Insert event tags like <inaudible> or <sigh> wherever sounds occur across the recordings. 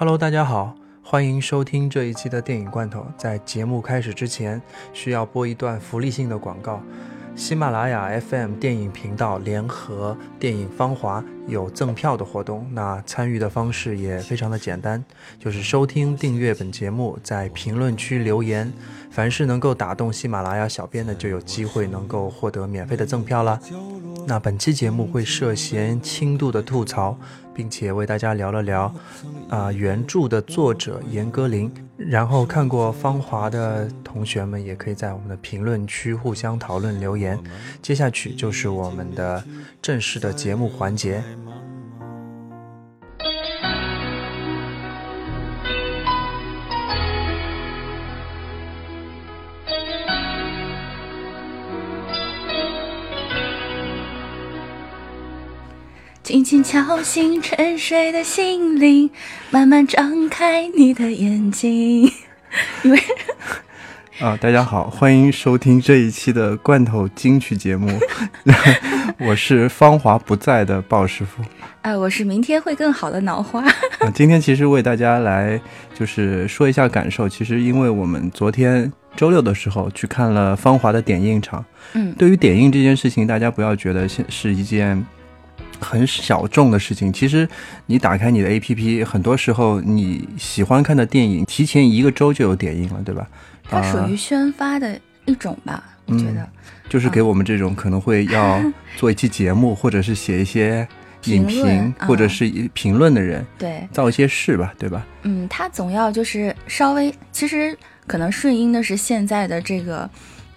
Hello，大家好，欢迎收听这一期的电影罐头。在节目开始之前，需要播一段福利性的广告。喜马拉雅 FM 电影频道联合电影《芳华》有赠票的活动，那参与的方式也非常的简单，就是收听订阅本节目，在评论区留言，凡是能够打动喜马拉雅小编的，就有机会能够获得免费的赠票啦。那本期节目会涉嫌轻度的吐槽。并且为大家聊了聊，啊，原著的作者严歌苓。然后看过《芳华》的同学们，也可以在我们的评论区互相讨论留言。接下去就是我们的正式的节目环节。轻轻敲醒沉睡的心灵，慢慢张开你的眼睛。<laughs> 因为啊，大家好，欢迎收听这一期的罐头金曲节目。<laughs> 我是芳华不在的鲍师傅。哎，我是明天会更好的脑花。<laughs> 啊，今天其实为大家来就是说一下感受。其实因为我们昨天周六的时候去看了芳华的点映场。嗯，对于点映这件事情，大家不要觉得是是一件。很小众的事情，其实你打开你的 APP，很多时候你喜欢看的电影，提前一个周就有点映了，对吧？它属于宣发的一种吧，我觉得。就是给我们这种可能会要做一期节目，或者是写一些影评，或者是评论的人，对，造一些事吧，对吧？嗯，他总要就是稍微，其实可能顺应的是现在的这个。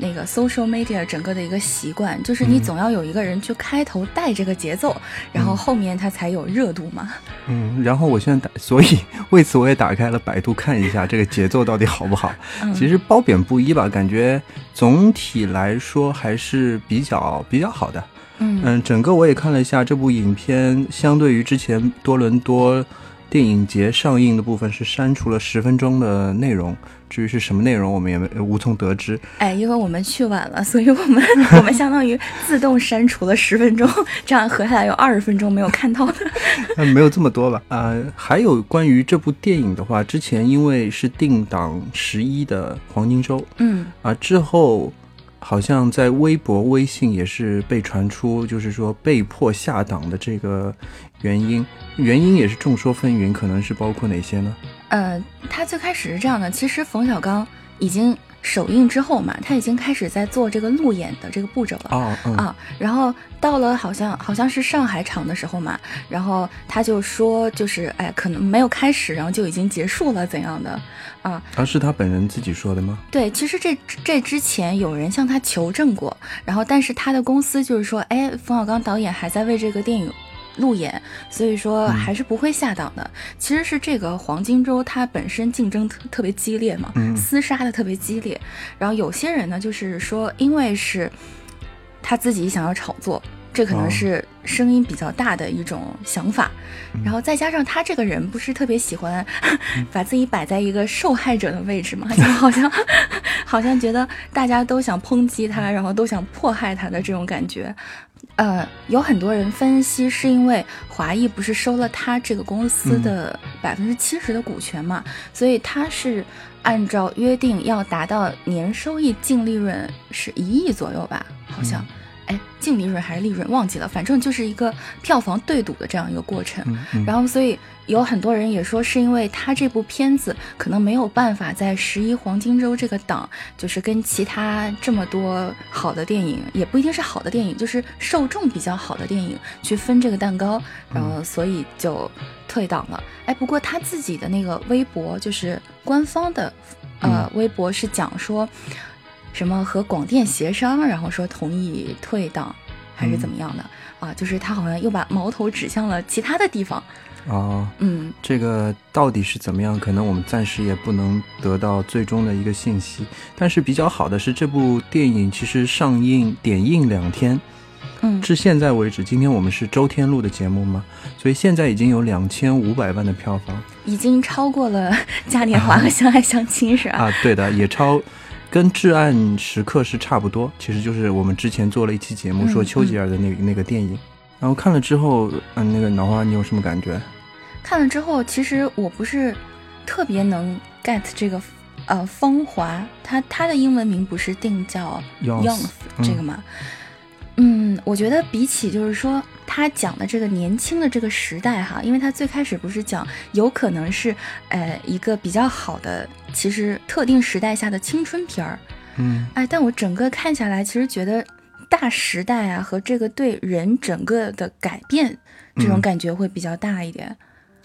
那个 social media 整个的一个习惯，就是你总要有一个人去开头带这个节奏，然后后面它才有热度嘛。嗯，然后我现在打，所以为此我也打开了百度看一下这个节奏到底好不好。其实褒贬不一吧，感觉总体来说还是比较比较好的。嗯嗯，整个我也看了一下这部影片，相对于之前多伦多。电影节上映的部分是删除了十分钟的内容，至于是什么内容，我们也没无从得知。哎，因为我们去晚了，所以我们 <laughs> 我们相当于自动删除了十分钟，这样合下来有二十分钟没有看到的。<laughs> 没有这么多吧？啊，还有关于这部电影的话，之前因为是定档十一的黄金周，嗯，啊之后。好像在微博、微信也是被传出，就是说被迫下档的这个原因，原因也是众说纷纭，可能是包括哪些呢？呃，他最开始是这样的，其实冯小刚已经。首映之后嘛，他已经开始在做这个路演的这个步骤了啊。然后到了好像好像是上海场的时候嘛，然后他就说就是哎，可能没有开始，然后就已经结束了怎样的啊？他，是他本人自己说的吗？对，其实这这之前有人向他求证过，然后但是他的公司就是说，哎，冯小刚导演还在为这个电影。路演，所以说还是不会下档的。其实是这个黄金周它本身竞争特特别激烈嘛，厮杀的特别激烈。然后有些人呢，就是说，因为是他自己想要炒作，这可能是声音比较大的一种想法。然后再加上他这个人不是特别喜欢 <laughs> 把自己摆在一个受害者的位置嘛，就好像 <laughs> 好像觉得大家都想抨击他，然后都想迫害他的这种感觉。呃，有很多人分析，是因为华谊不是收了他这个公司的百分之七十的股权嘛，所以他是按照约定要达到年收益净利润是一亿左右吧，好像。哎，净利润还是利润忘记了，反正就是一个票房对赌的这样一个过程。然后，所以有很多人也说，是因为他这部片子可能没有办法在十一黄金周这个档，就是跟其他这么多好的电影，也不一定是好的电影，就是受众比较好的电影去分这个蛋糕，然后所以就退档了。哎，不过他自己的那个微博，就是官方的呃微博是讲说。什么和广电协商，然后说同意退档，还是怎么样的啊？就是他好像又把矛头指向了其他的地方。哦，嗯，这个到底是怎么样？可能我们暂时也不能得到最终的一个信息。但是比较好的是，这部电影其实上映点映两天，嗯，至现在为止，今天我们是周天录的节目嘛，所以现在已经有两千五百万的票房，已经超过了嘉年华和 <laughs> 相爱相亲，是吧？啊，对的，也超。跟《至暗时刻》是差不多，其实就是我们之前做了一期节目说丘吉尔的那那个电影，然后看了之后，嗯，那个脑花你有什么感觉？看了之后，其实我不是特别能 get 这个呃芳华，它它的英文名不是定叫 Youth，这个吗？嗯，我觉得比起就是说他讲的这个年轻的这个时代哈，因为他最开始不是讲有可能是呃一个比较好的，其实特定时代下的青春片儿，嗯，哎，但我整个看下来，其实觉得大时代啊和这个对人整个的改变这种感觉会比较大一点。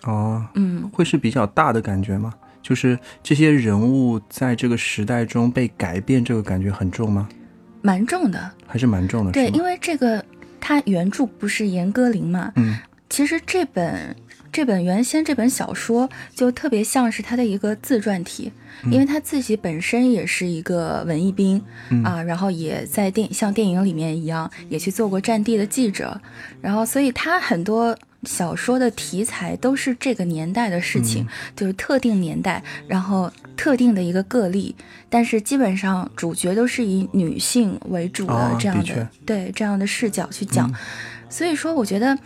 哦，嗯，会是比较大的感觉吗？就是这些人物在这个时代中被改变，这个感觉很重吗？蛮重的，还是蛮重的。对，因为这个他原著不是严歌苓嘛，嗯其实这本这本原先这本小说就特别像是他的一个自传体，因为他自己本身也是一个文艺兵、嗯。啊，然后也在电像电影里面一样，也去做过战地的记者，然后所以他很多。小说的题材都是这个年代的事情，嗯就是特定年代，然后特定的一个个例，但是基本上主角都是以女性为主的哦这样的，的对这样的视角去讲。嗯。所以说，我觉得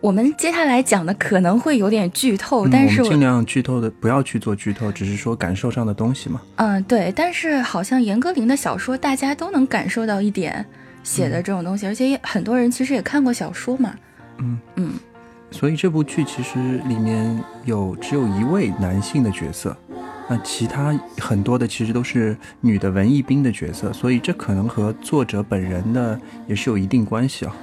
我们接下来讲的可能会有点剧透，嗯但是我我尽量剧透的不要去做剧透，只是说感受上的东西嘛。嗯对，但是好像严歌苓的小说大家都能感受到一点写的这种东西，而且也很多人其实也看过小说嘛。嗯嗯所以这部剧其实里面有只有一位男性的角色，那其他很多的其实都是女的文艺兵的角色，所以这可能和作者本人的也是有一定关系啊。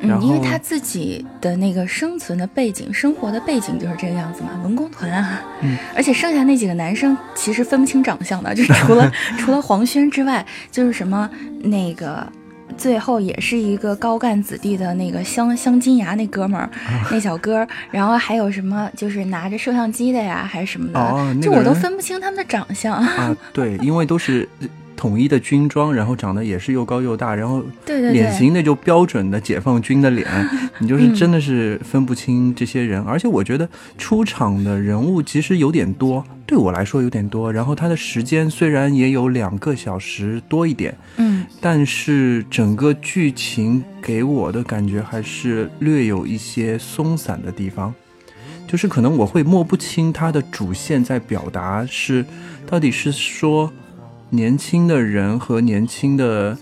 然嗯，因为他自己的那个生存的背景、生活的背景就是这个样子嘛，文工团啊，嗯，而且剩下那几个男生其实分不清长相的，就是除了 <laughs> 除了黄轩之外，就是什么那个。最后也是一个高干子弟的那个镶镶金牙那哥们儿，那小哥儿，然后还有什么就是拿着摄像机的呀，还是什么的，就我都分不清他们的长相。啊，对，<laughs> 因为都是统一的军装，然后长得也是又高又大，然后脸型那就标准的解放军的脸，<laughs> 你就是嗯真的是分不清这些人。而且我觉得出场的人物其实有点多，对我来说有点多。然后他的时间虽然也有两个小时多一点，嗯但是整个剧情给我的感觉还是略有一些松散的地方，就是可能我会摸不清它的主线在表达是到底是说年轻的人和年轻的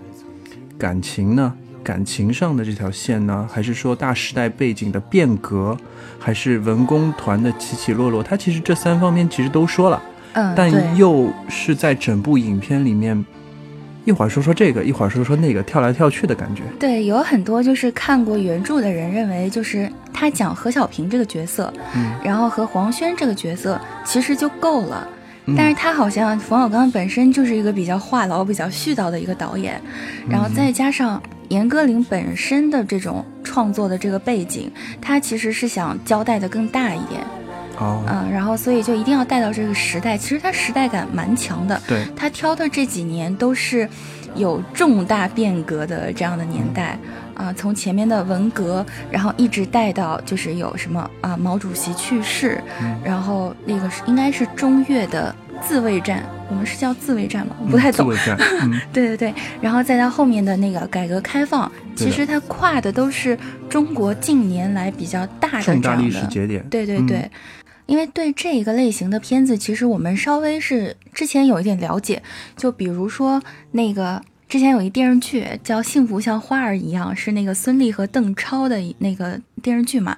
感情呢，感情上的这条线呢，还是说大时代背景的变革，还是文工团的起起落落？他其实这三方面其实都说了。嗯，但又是在整部影片里面，一会儿说说这个，一会儿说说那个，跳来跳去的感觉。对，有很多就是看过原著的人认为，就是他讲何小平这个角色，嗯，然后和黄轩这个角色其实就够了。嗯。但是他好像冯小刚本身就是一个比较话痨、比较絮叨的一个导演，然后再加上严歌苓本身的这种创作的这个背景，他其实是想交代的更大一点，哦，嗯，然后所以就一定要带到这个时代，其实他时代感蛮强的，对，他挑的这几年都是有重大变革的这样的年代。啊，从前面的文革，然后一直带到就是有什么啊，毛主席去世，嗯。然后那个是应该是中越的自卫战，我们是叫自卫战吗？我不太懂。嗯自卫战，嗯，<laughs> 对对对，然后再到后面的那个改革开放，其实它跨的都是中国近年来比较大的这样重大历史的节点。对对对，嗯因为对这一个类型的片子，其实我们稍微是之前有一点了解，就比如说那个之前有一电视剧叫《幸福像花儿一样》，是那个孙俪和邓超的那个电视剧嘛。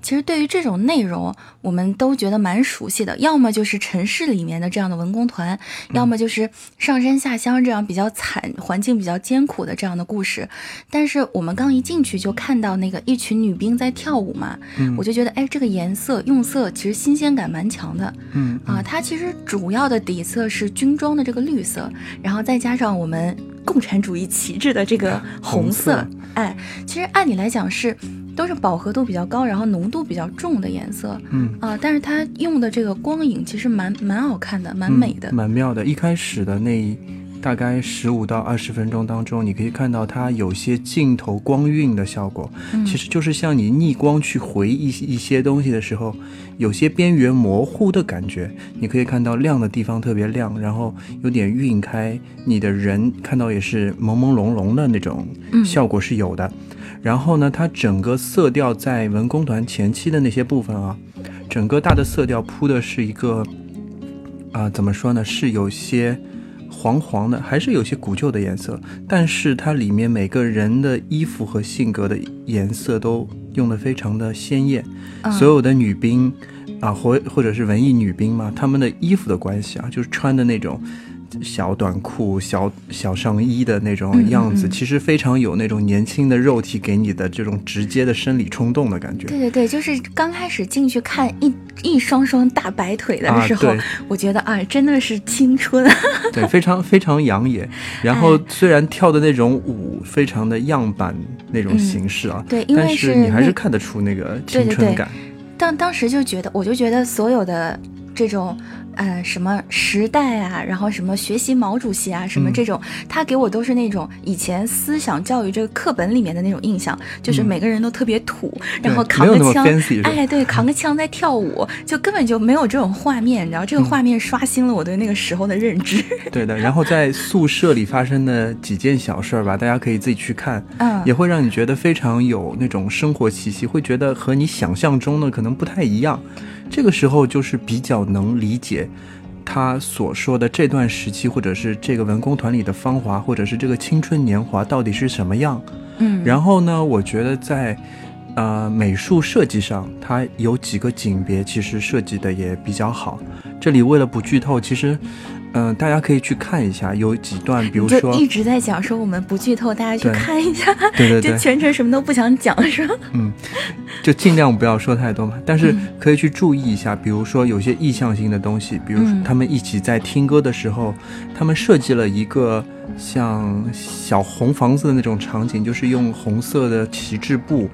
其实对于这种内容，我们都觉得蛮熟悉的，要么就是城市里面的这样的文工团，要么就是上山下乡这样比较惨、环境比较艰苦的这样的故事。但是我们刚一进去就看到那个一群女兵在跳舞嘛，嗯我就觉得，哎，这个颜色用色其实新鲜感蛮强的嗯啊。它其实主要的底色是军装的这个绿色，然后再加上我们共产主义旗帜的这个红红，色哎，其实按理来讲是都是饱和度比较高，然后浓度比较重的颜色嗯，啊，但是它用的这个光影其实蛮蛮好看的，蛮嗯美的。蛮妙的。一开始的那大概十五到二十分钟当中，你可以看到它有些镜头光晕的效果，嗯其实就是像你逆光去回忆一些东西的时候，有些边缘模糊的感觉。你可以看到亮的地方特别亮，然后有点晕开，你的人看到也是朦朦胧胧的那种嗯效果是有的。然后呢，它整个色调在文工团前期的那些部分啊，整个大的色调铺的是一个，啊、怎么说呢？是有些黄黄的，还是有些古旧的颜色，但是它里面每个人的衣服和性格的颜色都用的非常的鲜艳。嗯所有的女兵啊，或或者是文艺女兵嘛，她们的衣服的关系啊，就是穿的那种小短裤、小小上衣的那种样子，嗯嗯嗯其实非常有那种年轻的肉体给你的这种直接的生理冲动的感觉。对对对，就是刚开始进去看一一双双大白腿的啊时候，对我觉得啊，真的是青春。<laughs> 对，非常非常养眼。然哎后虽然跳的那种舞非常的样板那种形式啊，嗯对因为但是是你还是看得出那个对对对青春感。当当时就觉得，我就觉得所有的这种，呃，什么时代啊，然后什么学习毛主席啊，什么嗯这种，他给我都是那种以前思想教育这个课本里面的那种印象，就是每个人都特别土，然后扛个枪哎，对，扛个枪在跳舞，就根本就没有这种画面，你知道，这个嗯画面刷新了我对那个时候的认知。<laughs> 对的。然后在宿舍里发生的几件小事儿吧，大家可以自己去看，嗯也会让你觉得非常有那种生活气息，会觉得和你想象中的可能不太一样。这个时候就是比较能理解他所说的这段时期，或者是这个文工团里的芳华，或者是这个青春年华到底是什么样。嗯，然后呢，我觉得在呃美术设计上，它有几个景别其实设计的也比较好。这里为了不剧透，其实嗯、呃大家可以去看一下，有几段，比如说一直在讲说我们不剧透，大家去看一下，对对就对，全程什么都不想讲，是吧？嗯，就尽量不要说太多嘛。但是嗯可以去注意一下，比如说有些意向性的东西，比如他们一起在听歌的时候，他们设计了一个像小红房子的那种场景，就是用红色的旗帜布。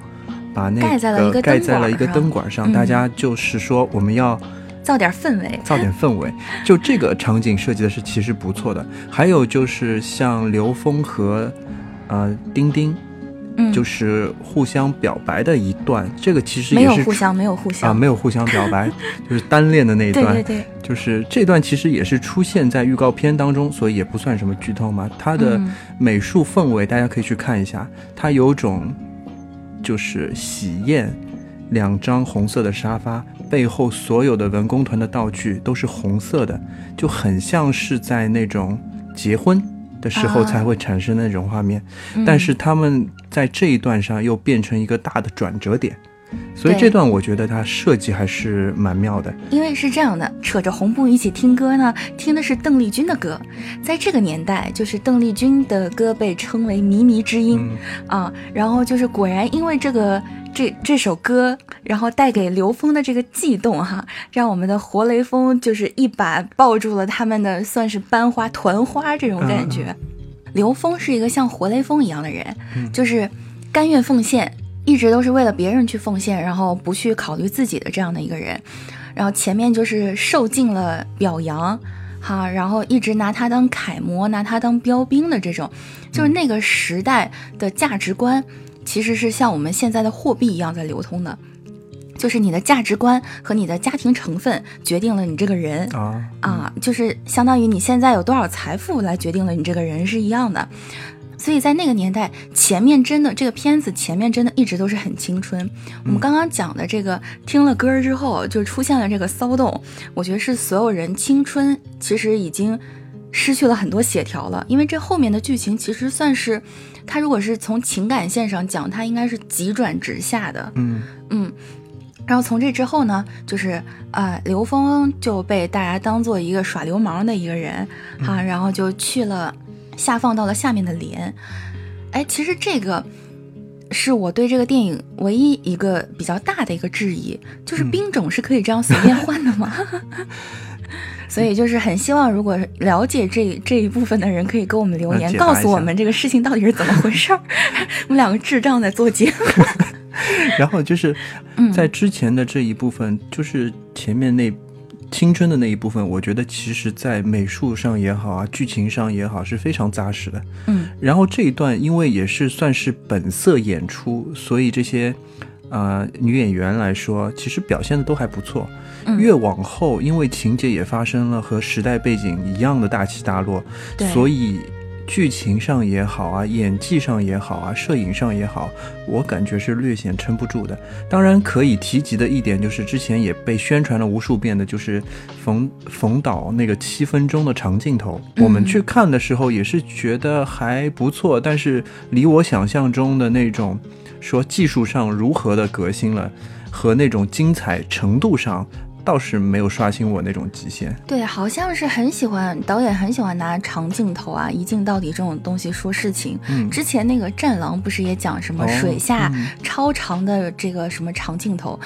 把那盖在了一个盖灯管在了一个上灯管上，嗯大家就是说我们要造点氛围。<laughs> 造点氛围。就这个场景设计的是其实不错的。还有就是像刘峰和呃丁丁，嗯，就是互相表白的一段，这个其实没也是出有互相，没有互相啊，没有互相表白，<laughs> 就是单恋的那一段，对对对，就是这段其实也是出现在预告片当中，所以也不算什么剧透嘛。它的嗯美术氛围大家可以去看一下，它有种就是喜宴，两张红色的沙发，背后所有的文工团的道具都是红色的，就很像是在那种结婚的时候啊才会产生那种画面。嗯但是他们在这一段上又变成一个大的转折点，所以这段我觉得它设计还是蛮妙的。因为是这样的，扯着红布一起听歌呢，听的是邓丽君的歌。在这个年代，就是邓丽君的歌被称为靡靡之音、嗯，啊。然后就是果然因为这个这这首歌，然后带给刘峰的这个悸动哈，让我们的活雷锋就是一把抱住了他们的算是班花团花这种感觉。刘峰是一个像活雷锋一样的人，嗯就是甘愿奉献，一直都是为了别人去奉献，然后不去考虑自己的这样的一个人。然后前面就是受尽了表扬，哈，然后一直拿他当楷模，拿他当标兵的这种，就是那个时代的价值观，其实是像我们现在的货币一样在流通的。就是你的价值观和你的家庭成分决定了你这个人啊啊，就是相当于你现在有多少财富来决定了你这个人是一样的。所以在那个年代，前面真的这个片子前面真的一直都是很青春。我们刚刚讲的这个听了歌儿之后，就出现了这个骚动，我觉得是所有人青春其实已经失去了很多血条了，因为这后面的剧情其实算是，他如果是从情感线上讲，他应该是急转直下的。嗯嗯，然后从这之后呢，就是呃，刘峰就被大家当做一个耍流氓的一个人哈、然后就去了下放到了下面的连。哎，其实这个是我对这个电影唯一一个比较大的一个质疑，就是嗯兵种是可以这样随便换的吗？<laughs> 所以就是很希望，如果了解这这一部分的人，可以给我们留言，告诉我们这个事情到底是怎么回事儿。<laughs> 我们两个智障在做节目。<laughs> 然后就是嗯在之前的这一部分，就是前面那青春的那一部分，我觉得其实在美术上也好啊，剧情上也好是非常扎实的。嗯然后这一段因为也是算是本色演出，所以这些呃女演员来说，其实表现的都还不错。嗯越往后，因为情节也发生了和时代背景一样的大起大落，所以剧情上也好啊，演技上也好啊，摄影上也好，我感觉是略显撑不住的。当然可以提及的一点就是，之前也被宣传了无数遍的，就是冯冯导那个七分钟的长镜头。我们去看的时候也是觉得还不错，但是离我想象中的那种说技术上如何的革新了，和那种精彩程度上。倒是没有刷新我那种极限。对，好像是很喜欢导演，很喜欢拿长镜头啊，一镜到底这种东西说事情。嗯，之前那个《战狼》不是也讲什么水下超长的这个什么长镜头？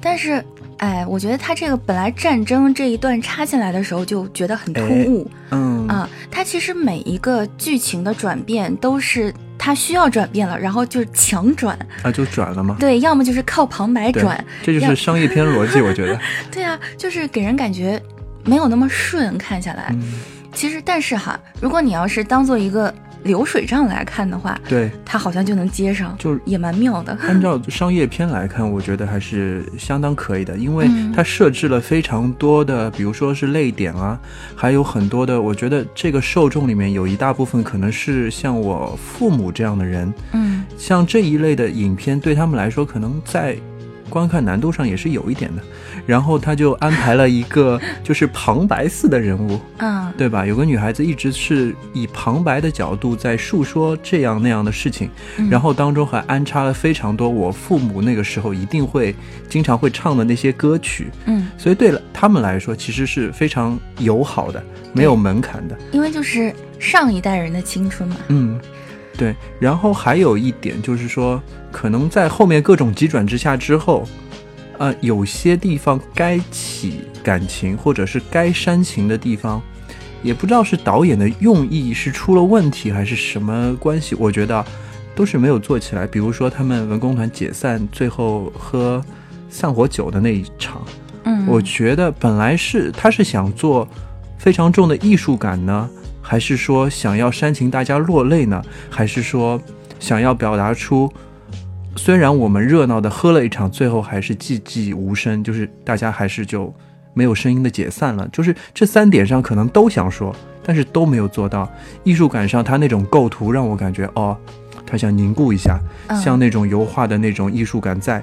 但是，哎，我觉得他这个本来战争这一段插进来的时候就觉得很突兀。嗯啊，它其实每一个剧情的转变都是。他需要转变了，然后就是强转啊，就转了吗？对，要么就是靠旁白转，这就是商业片逻辑，我觉得。<laughs> 对啊，就是给人感觉没有那么顺，看下来。其实，但是哈，如果你要是当做一个。流水账来看的话，对它好像就能接上，就也蛮妙的。按照商业片来看，我觉得还是相当可以的，因为它设置了非常多的，比如说是泪点啊，还有很多的。我觉得这个受众里面有一大部分可能是像我父母这样的人，嗯，像这一类的影片对他们来说，可能在。观看难度上也是有一点的，然后他就安排了一个 <laughs> 就是旁白似的人物，嗯，对吧？有个女孩子一直是以旁白的角度在述说这样那样的事情，然后当中还安插了非常多我父母那个时候一定会经常会唱的那些歌曲，嗯，所以对了他们来说其实是非常友好的，没有门槛的，因为就是上一代人的青春嘛，嗯。对，然后还有一点就是说，可能在后面各种急转直下之后，呃，有些地方该起感情或者是该煽情的地方，也不知道是导演的用意是出了问题还是什么关系，我觉得都是没有做起来。比如说他们文工团解散最后喝散伙酒的那一场，嗯，我觉得本来是他是想做非常重的艺术感呢。还是说想要煽情大家落泪呢？还是说想要表达出，虽然我们热闹的喝了一场，最后还是寂寂无声，就是大家还是就没有声音的解散了。就是这三点上可能都想说，但是都没有做到。艺术感上，他那种构图让我感觉哦，他想凝固一下，像那种油画的那种艺术感在。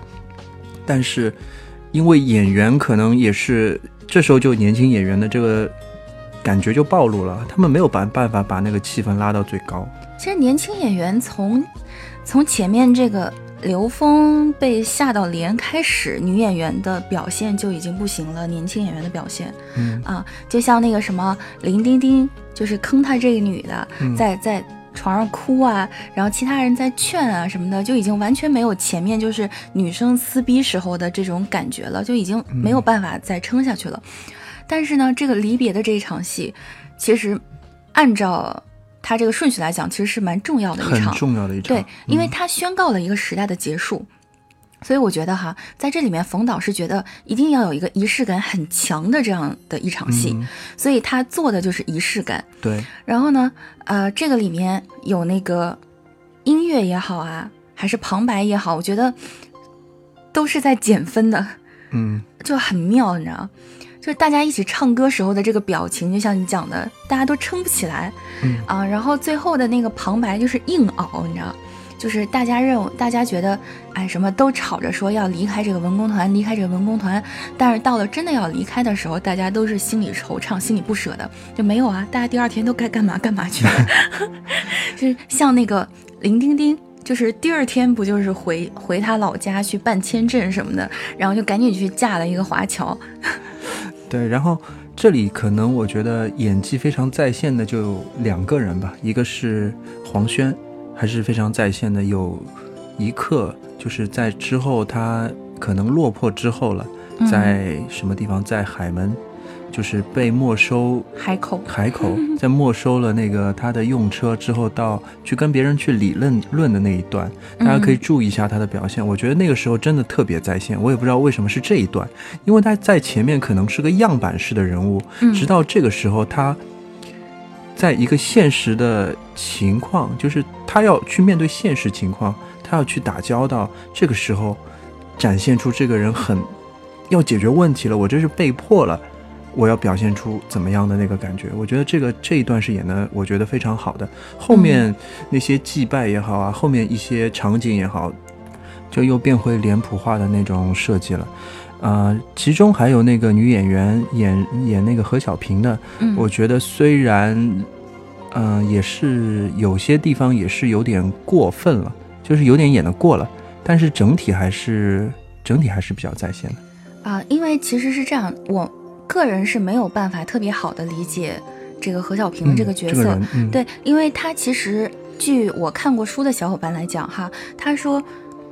但是因为演员可能也是这时候就年轻演员的这个。感觉就暴露了，他们没有办办法把那个气氛拉到最高。其实年轻演员从从前面这个刘峰被吓到连开始，女演员的表现就已经不行了。年轻演员的表现，嗯啊，就像那个什么林丁丁，就是坑他这个女的，在在床上哭啊，然后其他人在劝啊什么的，就已经完全没有前面就是女生撕逼时候的这种感觉了，就已经没有办法再撑下去了。但是呢，这个离别的这一场戏，其实按照他这个顺序来讲，其实是蛮重要的一场，很重要的一场。对，因为他宣告了一个时代的结束，所以我觉得哈，在这里面，冯导是觉得一定要有一个仪式感很强的这样的一场戏，所以他做的就是仪式感。对。然后呢，呃，这个里面有那个音乐也好啊，还是旁白也好，我觉得都是在减分的，嗯，就很妙，你知道。就是大家一起唱歌时候的这个表情，就像你讲的，大家都撑不起来，嗯。啊，然后最后的那个旁白就是硬熬，你知道，就是大家认为，大家觉得，哎，什么都吵着说要离开这个文工团，离开这个文工团，但是到了真的要离开的时候，大家都是心里惆怅，心里不舍的，就没有啊，大家第二天都该干嘛干嘛去了，<laughs> 就是像那个林丁丁，就是第二天不就是回回他老家去办签证什么的，然后就赶紧去嫁了一个华侨。<laughs> 对，然后这里可能我觉得演技非常在线的就两个人吧，一个是黄轩，还是非常在线的。有一刻就是在之后他可能落魄之后了，在什么地方，在海门。就是被没收海口，海口 <laughs> 在没收了那个他的用车之后，到去跟别人去理论论的那一段，大家可以注意一下他的表现。我觉得那个时候真的特别在线，我也不知道为什么是这一段，因为他在前面可能是个样板式的人物，直到这个时候，他在一个现实的情况，就是他要去面对现实情况，他要去打交道，这个时候展现出这个人很要解决问题了，我这是被迫了。我要表现出怎么样的那个感觉。我觉得这个这一段是演的，我觉得非常好的。后面那些祭拜也好啊，后面一些场景也好，就又变回脸谱化的那种设计了。呃，其中还有那个女演员演演那个何小平的，我觉得虽然，嗯，也是有些地方也是有点过分了，就是有点演的过了，但是整体还是整体还是比较在线的。啊，因为其实是这样，我个人是没有办法特别好的理解这个何小平的这个角色，对，因为他其实据我看过书的小伙伴来讲哈，他说。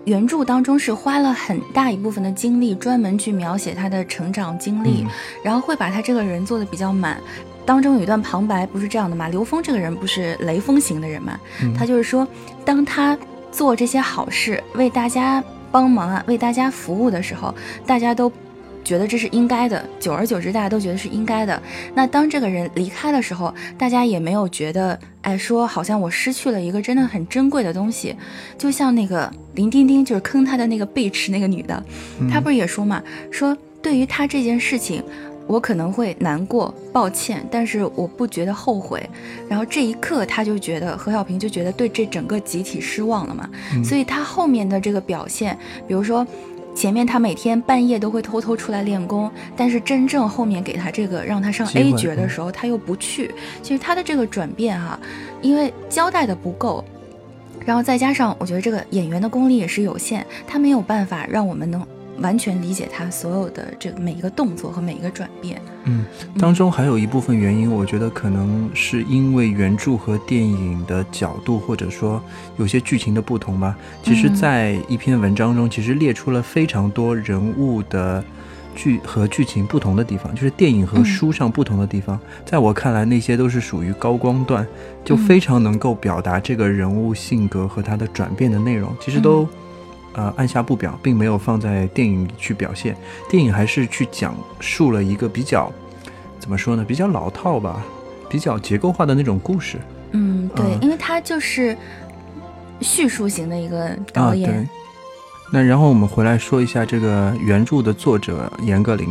原著当中是花了很大一部分的精力，专门去描写他的成长经历，然后会把他这个人做的比较满。当中有一段旁白不是这样的嘛？刘峰这个人不是雷锋型的人嘛？他就是说，当他做这些好事，为大家帮忙啊，为大家服务的时候，大家都。觉得这是应该的，久而久之，大家都觉得是应该的。那当这个人离开的时候，大家也没有觉得，哎，说好像我失去了一个真的很珍贵的东西。就像那个林丁丁，就是坑他的那个贝池那个女的，她不是也说嘛，说对于他这件事情，我可能会难过、抱歉，但是我不觉得后悔。然后这一刻，他就觉得何小平就觉得对这整个集体失望了嘛。所以他后面的这个表现，比如说。前面他每天半夜都会偷偷出来练功，但是真正后面给他这个让他上 A 角的时候，他又不去。其实他的这个转变哈，因为交代的不够，然后再加上我觉得这个演员的功力也是有限，他没有办法让我们能。完全理解他所有的这个每一个动作和每一个转变。嗯，当中还有一部分原因，我觉得可能是因为原著和电影的角度，或者说有些剧情的不同吧。其实，在一篇文章中，其实列出了非常多人物的剧和剧情不同的地方，就是电影和书上不同的地方。在我看来，那些都是属于高光段，就非常能够表达这个人物性格和他的转变的内容。其实都。呃，按下不表，并没有放在电影里去表现。电影还是去讲述了一个比较，怎么说呢？比较老套吧，比较结构化的那种故事。嗯，对，因为它就是叙述型的一个导演。对。那然后我们回来说一下这个原著的作者严歌苓，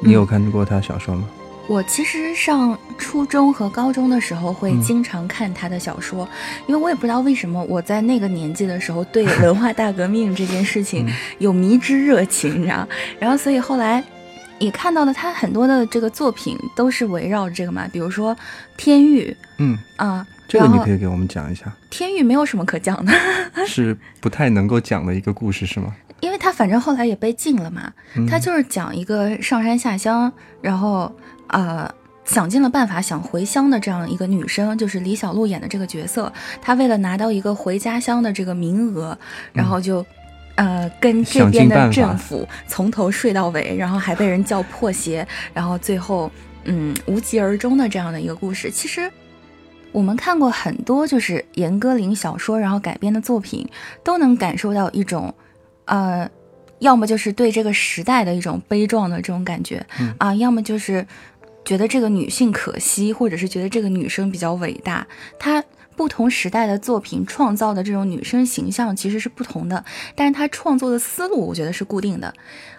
你有看过他小说吗？我其实上初中和高中的时候会经常看他的小说，因为我也不知道为什么我在那个年纪的时候对文化大革命这件事情 <laughs> 有迷之热情，你知道？然后所以后来也看到了他很多的这个作品都是围绕这个嘛，比如说《天域》，嗯啊，这个你可以给我们讲一下。《天域》没有什么可讲的，<laughs> 是不太能够讲的一个故事是吗？因为他反正后来也被禁了嘛，他就是讲一个上山下乡，然后。呃，想尽了办法想回乡的这样一个女生，就是李小璐演的这个角色。她为了拿到一个回家乡的这个名额，然后就，呃，跟这边的政府从头睡到尾，然后还被人叫破鞋，然后最后，嗯，无疾而终的这样的一个故事。其实，我们看过很多就是严歌苓小说然后改编的作品，都能感受到一种，呃，要么就是对这个时代的一种悲壮的这种感觉，啊，要么就是。觉得这个女性可惜，或者是觉得这个女生比较伟大。她不同时代的作品创造的这种女生形象其实是不同的，但是她创作的思路我觉得是固定的。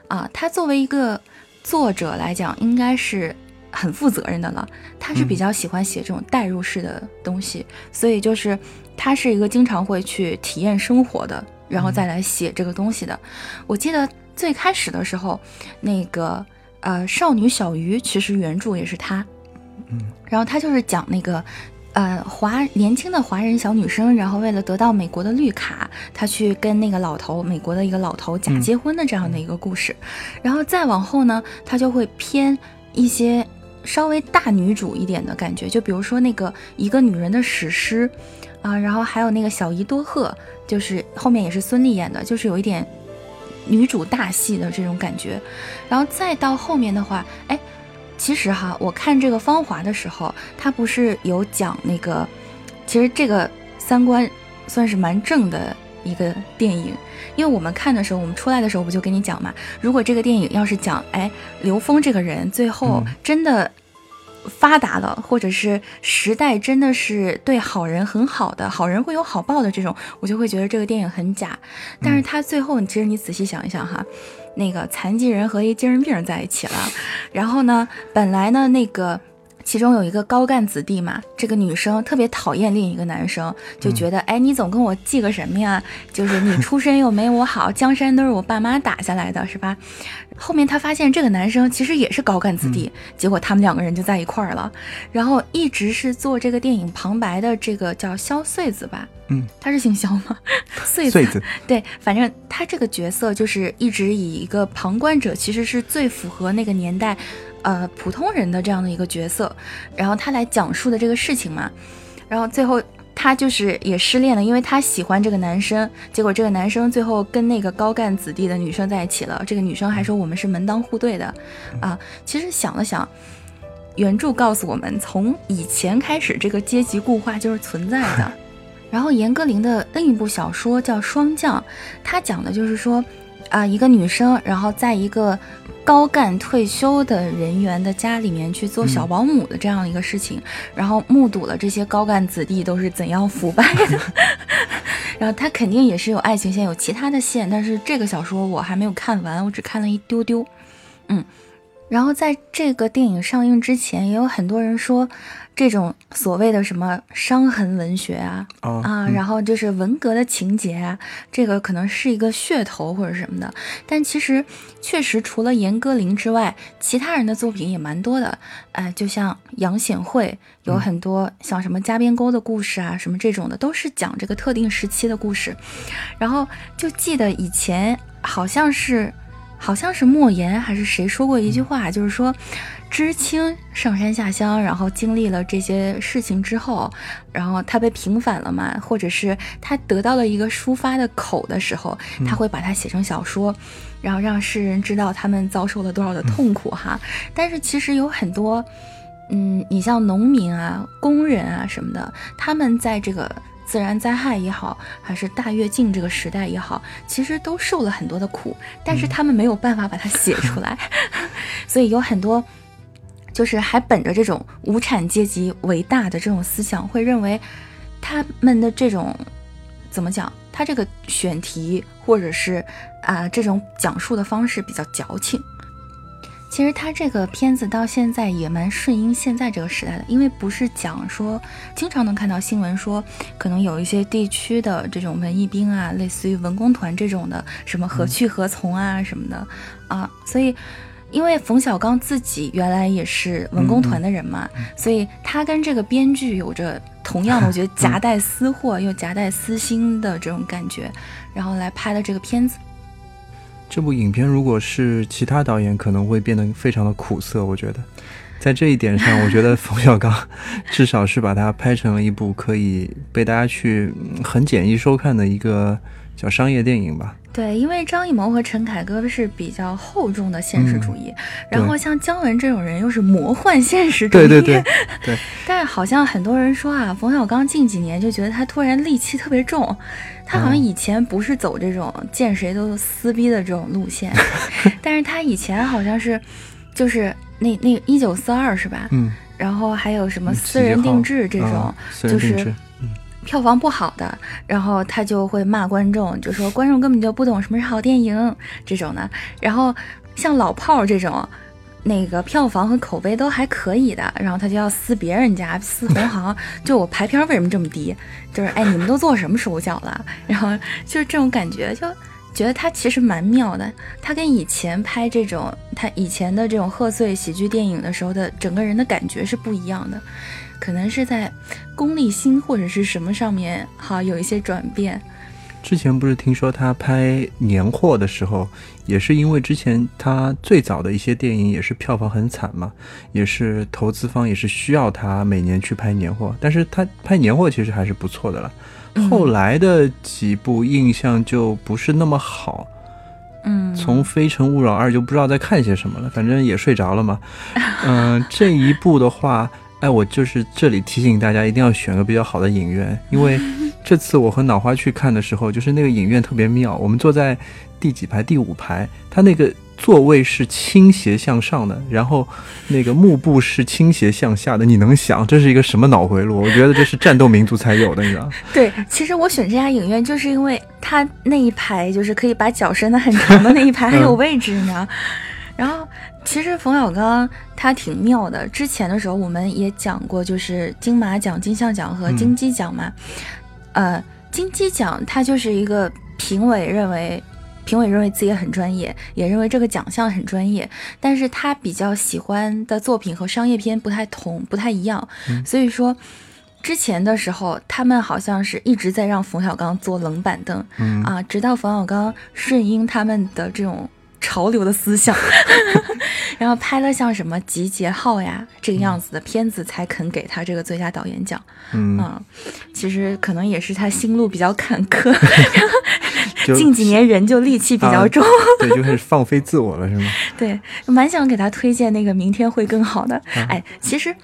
啊，她作为一个作者来讲，应该是很负责任的了。她是比较喜欢写这种代入式的东西，所以就是她是一个经常会去体验生活的，然后再来写这个东西的。我记得最开始的时候，那个。呃，少女小鱼其实原著也是她，嗯，然后她就是讲那个，呃，华年轻的华人小女生，然后为了得到美国的绿卡，她去跟那个老头，美国的一个老头假结婚的这样的一个故事，然后再往后呢，她就会偏一些稍微大女主一点的感觉，就比如说那个一个女人的史诗，啊，然后还有那个小姨多鹤，就是后面也是孙俪演的，就是有一点。女主大戏的这种感觉，然后再到后面的话，哎，其实哈，我看这个《芳华》的时候，它不是有讲那个，其实这个三观算是蛮正的一个电影，因为我们看的时候，我们出来的时候不就跟你讲嘛，如果这个电影要是讲，哎，刘峰这个人最后真的发达了，或者是时代真的是对好人很好的，好人会有好报的这种，我就会觉得这个电影很假。但是他最后，其实你仔细想一想哈，那个残疾人和一精神病在一起了，然后呢，本来呢那个。其中有一个高干子弟嘛，这个女生特别讨厌另一个男生，就觉得，哎，你总跟我记个什么呀？就是你出身又没我好，<laughs> 江山都是我爸妈打下来的，是吧？后面她发现这个男生其实也是高干子弟，结果他们两个人就在一块儿了。然后一直是做这个电影旁白的这个叫肖穗子吧，嗯，他是姓肖吗？<laughs> 穗子，对，反正他这个角色就是一直以一个旁观者，其实是最符合那个年代。呃，普通人的这样的一个角色，然后他来讲述的这个事情嘛，然后最后他就是也失恋了，因为他喜欢这个男生，结果这个男生最后跟那个高干子弟的女生在一起了，这个女生还说我们是门当户对的，啊，其实想了想，原著告诉我们，从以前开始这个阶级固化就是存在的，<laughs> 然后严歌苓的另一部小说叫《霜降》，它讲的就是说，啊，一个女生，然后在一个。高干退休的人员的家里面去做小保姆的这样一个事情，然后目睹了这些高干子弟都是怎样腐败的，<laughs> 然后他肯定也是有爱情线，有其他的线，但是这个小说我还没有看完，我只看了一丢丢，嗯。然后在这个电影上映之前，也有很多人说，这种所谓的什么伤痕文学啊，啊，然后就是文革的情节啊，这个可能是一个噱头或者什么的。但其实确实，除了严歌苓之外，其他人的作品也蛮多的。哎，就像杨显惠，有很多像什么加边沟的故事啊，什么这种的，都是讲这个特定时期的故事。然后就记得以前好像是。好像是莫言还是谁说过一句话，就是说，知青上山下乡，然后经历了这些事情之后，然后他被平反了嘛，或者是他得到了一个抒发的口的时候，他会把它写成小说，然后让世人知道他们遭受了多少的痛苦哈。但是其实有很多，嗯，你像农民啊、工人啊什么的，他们在这个。自然灾害也好，还是大跃进这个时代也好，其实都受了很多的苦，但是他们没有办法把它写出来，<laughs> 所以有很多，就是还本着这种无产阶级为大的这种思想，会认为他们的这种怎么讲，他这个选题或者是啊这种讲述的方式比较矫情。其实他这个片子到现在也蛮顺应现在这个时代的，因为不是讲说，经常能看到新闻说，可能有一些地区的这种文艺兵啊，类似于文工团这种的，什么何去何从啊什么的啊，所以，因为冯小刚自己原来也是文工团的人嘛，所以他跟这个编剧有着同样的，<laughs> 我觉得夹带私货又夹带私心的这种感觉，然后来拍的这个片子。这部影片如果是其他导演，可能会变得非常的苦涩。我觉得，在这一点上，我觉得冯小刚 <laughs> 至少是把它拍成了一部可以被大家去很简易收看的一个叫商业电影吧。对，因为张艺谋和陈凯歌是比较厚重的现实主义，然后像姜文这种人又是魔幻现实主义。对对对 <laughs> 对。但是好像很多人说啊，冯小刚近几年就觉得他突然戾气特别重。他好像以前不是走这种见谁都撕逼的这种路线，<laughs> 但是他以前好像是，就是那那一九四二是吧？嗯。然后还有什么私人定制这种，就是票房不好的，然后他就会骂观众，就说观众根本就不懂什么是好电影这种的。然后像老炮儿这种。那个票房和口碑都还可以的，然后他就要撕别人家撕同行，<laughs> 就我排片为什么这么低？就是哎，你们都做什么手脚了？然后就是这种感觉，就觉得他其实蛮妙的。他跟以前拍这种他以前的这种贺岁喜剧电影的时候的整个人的感觉是不一样的，可能是在功利心或者是什么上面哈有一些转变。之前不是听说他拍年货的时候，也是因为之前他最早的一些电影也是票房很惨嘛，也是投资方也是需要他每年去拍年货，但是他拍年货其实还是不错的了。后来的几部印象就不是那么好，嗯，从《非诚勿扰二》就不知道在看些什么了，反正也睡着了嘛。嗯，这一部的话，哎，我就是这里提醒大家一定要选个比较好的影院，因为。<laughs> 这次我和脑花去看的时候，就是那个影院特别妙，我们坐在第几排？第五排，它那个。座位是倾斜向上的，然后那个幕布是倾斜向下的。你能想这是一个什么脑回路？我觉得这是战斗民族才有的，你知道对，其实我选这家影院就是因为它那一排就是可以把脚伸得很长的那一排 <laughs> 还有位置，你知道。然后其实冯小刚他挺妙的，之前的时候我们也讲过，就是金马奖、金像奖和金鸡奖嘛。呃，金鸡奖他就是一个评委认为。评委认为自己很专业，也认为这个奖项很专业，但是他比较喜欢的作品和商业片不太同，不太一样。所以说，之前的时候，他们好像是一直在让冯小刚坐冷板凳，啊，直到冯小刚顺应他们的这种潮流的思想，<laughs> <laughs> 然后拍了像什么《集结号》呀这个样子的片子，才肯给他这个最佳导演奖。嗯，其实可能也是他心路比较坎坷。<laughs> 近几年人就戾气比较重，对，就开始放飞自我了，是吗？对，蛮想给他推荐那个《明天会更好》的。哎，其实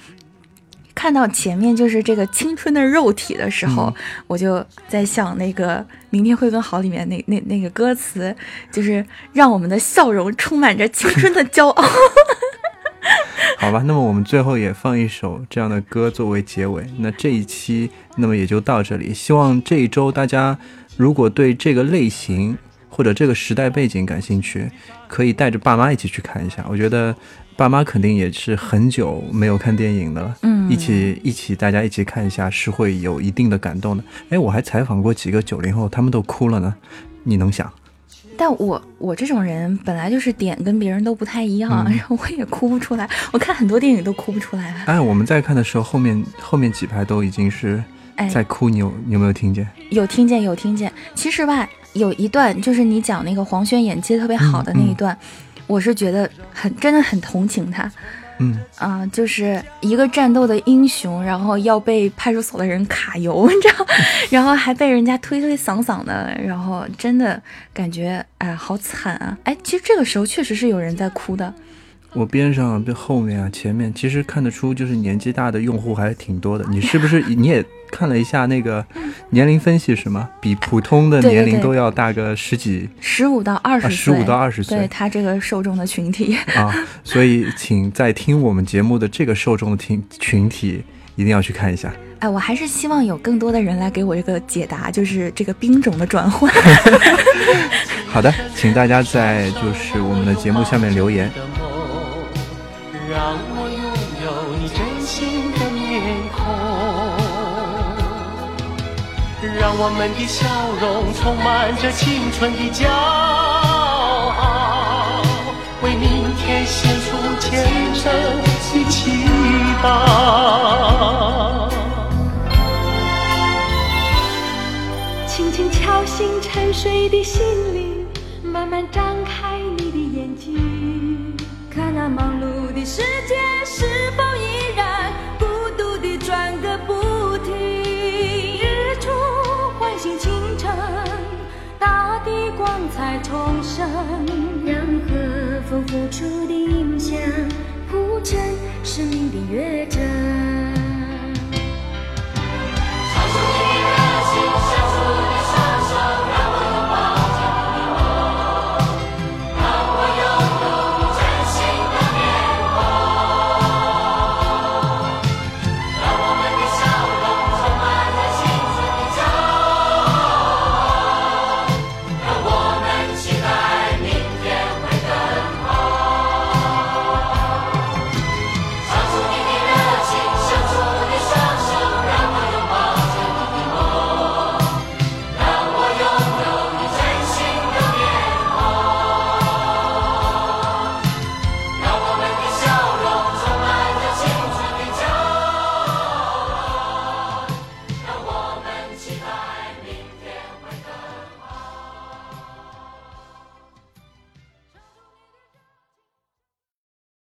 看到前面就是这个青春的肉体的时候，我就在想那个《明天会更好》里面那那那个歌词，就是让我们的笑容充满着青春的骄傲。<laughs> 好吧，那么我们最后也放一首这样的歌作为结尾。那这一期，那么也就到这里。希望这一周大家。如果对这个类型或者这个时代背景感兴趣，可以带着爸妈一起去看一下。我觉得爸妈肯定也是很久没有看电影的了，嗯，一起一起大家一起看一下是会有一定的感动的。哎，我还采访过几个九零后，他们都哭了呢。你能想？但我我这种人本来就是点跟别人都不太一样，然后我也哭不出来。我看很多电影都哭不出来。哎，我们在看的时候，后面后面几排都已经是。在哭，你有你有没有听见？有听见，有听见。其实吧，有一段就是你讲那个黄轩演技特别好的那一段，我是觉得很真的很同情他。嗯啊，就是一个战斗的英雄，然后要被派出所的人卡油，<laughs> 你知道，然后还被人家推推搡搡的，然后真的感觉哎，好惨啊！哎，其实这个时候确实是有人在哭的。我边上、对后面啊、前面，其实看得出就是年纪大的用户还挺多的。你是不是 <laughs> 你也看了一下那个 <laughs> 年龄分析是吗？比普通的年龄都要大个十几，十五到二十岁，十五到二十岁，对他这个受众的群体啊。所以，请在听我们节目的这个受众的听群体一定要去看一下。<laughs> 哎，我还是希望有更多的人来给我一个解答，就是这个兵种的转换。好的，请大家在就是我们的节目下面留言。让我拥有你真心的面孔，让我们的笑容充满着青春的骄傲，为明天献出虔诚的祈祷。轻轻敲醒沉睡的心灵，慢慢张开你的眼睛，在忙碌的。世界是否依然孤独地转个不停？日出唤醒清晨，大地光彩重生，让和风拂出的音响谱成生命的乐章。